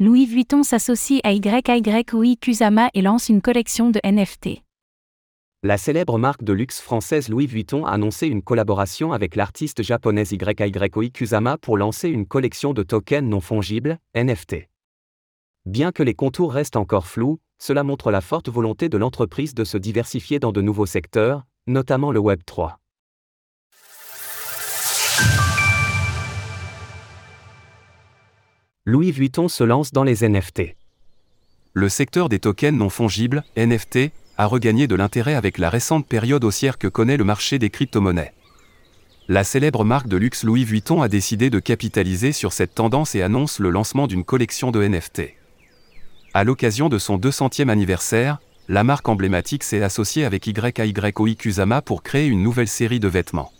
Louis Vuitton s'associe à YYOI Kusama et lance une collection de NFT. La célèbre marque de luxe française Louis Vuitton a annoncé une collaboration avec l'artiste japonaise YYOI Kusama pour lancer une collection de tokens non fongibles, NFT. Bien que les contours restent encore flous, cela montre la forte volonté de l'entreprise de se diversifier dans de nouveaux secteurs, notamment le Web 3. Louis Vuitton se lance dans les NFT. Le secteur des tokens non fongibles, NFT, a regagné de l'intérêt avec la récente période haussière que connaît le marché des crypto-monnaies. La célèbre marque de luxe Louis Vuitton a décidé de capitaliser sur cette tendance et annonce le lancement d'une collection de NFT. À l'occasion de son 200e anniversaire, la marque emblématique s'est associée avec YYOI Kusama pour créer une nouvelle série de vêtements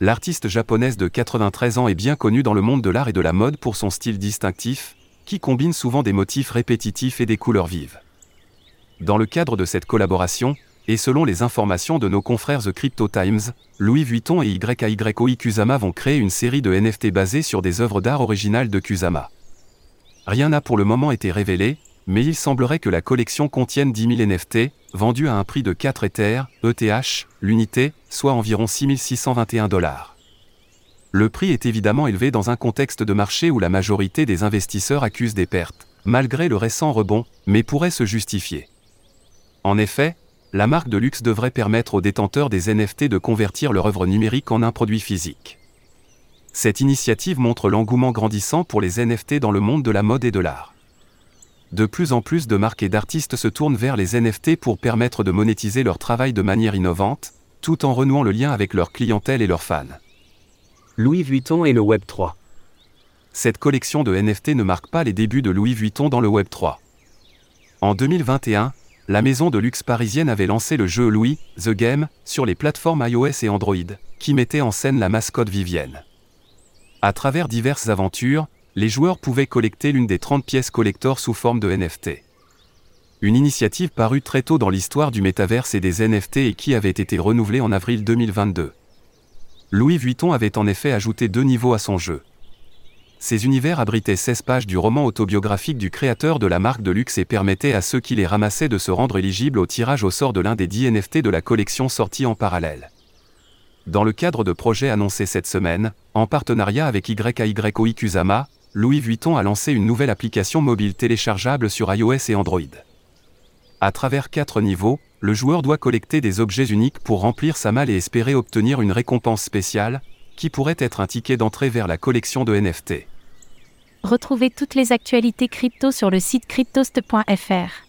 l'artiste japonaise de 93 ans est bien connue dans le monde de l'art et de la mode pour son style distinctif, qui combine souvent des motifs répétitifs et des couleurs vives. Dans le cadre de cette collaboration, et selon les informations de nos confrères The Crypto Times, Louis Vuitton et YYOI Kusama vont créer une série de NFT basées sur des œuvres d'art originales de Kusama. Rien n'a pour le moment été révélé, mais il semblerait que la collection contienne 10 000 NFT, vendus à un prix de 4 Ethers, ETH, l'unité, soit environ 6621 dollars. Le prix est évidemment élevé dans un contexte de marché où la majorité des investisseurs accusent des pertes, malgré le récent rebond, mais pourrait se justifier. En effet, la marque de luxe devrait permettre aux détenteurs des NFT de convertir leur œuvre numérique en un produit physique. Cette initiative montre l'engouement grandissant pour les NFT dans le monde de la mode et de l'art de plus en plus de marques et d'artistes se tournent vers les NFT pour permettre de monétiser leur travail de manière innovante, tout en renouant le lien avec leur clientèle et leurs fans. Louis Vuitton et le Web 3. Cette collection de NFT ne marque pas les débuts de Louis Vuitton dans le Web 3. En 2021, la maison de luxe parisienne avait lancé le jeu Louis, The Game, sur les plateformes iOS et Android, qui mettait en scène la mascotte Vivienne. À travers diverses aventures, les joueurs pouvaient collecter l'une des 30 pièces collector sous forme de NFT. Une initiative parue très tôt dans l'histoire du métaverse et des NFT et qui avait été renouvelée en avril 2022. Louis Vuitton avait en effet ajouté deux niveaux à son jeu. Ces univers abritaient 16 pages du roman autobiographique du créateur de la marque de luxe et permettaient à ceux qui les ramassaient de se rendre éligibles au tirage au sort de l'un des 10 NFT de la collection sortie en parallèle. Dans le cadre de projets annoncés cette semaine, en partenariat avec YYOI Kusama, Louis Vuitton a lancé une nouvelle application mobile téléchargeable sur iOS et Android. À travers quatre niveaux, le joueur doit collecter des objets uniques pour remplir sa malle et espérer obtenir une récompense spéciale, qui pourrait être un ticket d'entrée vers la collection de NFT. Retrouvez toutes les actualités crypto sur le site cryptost.fr.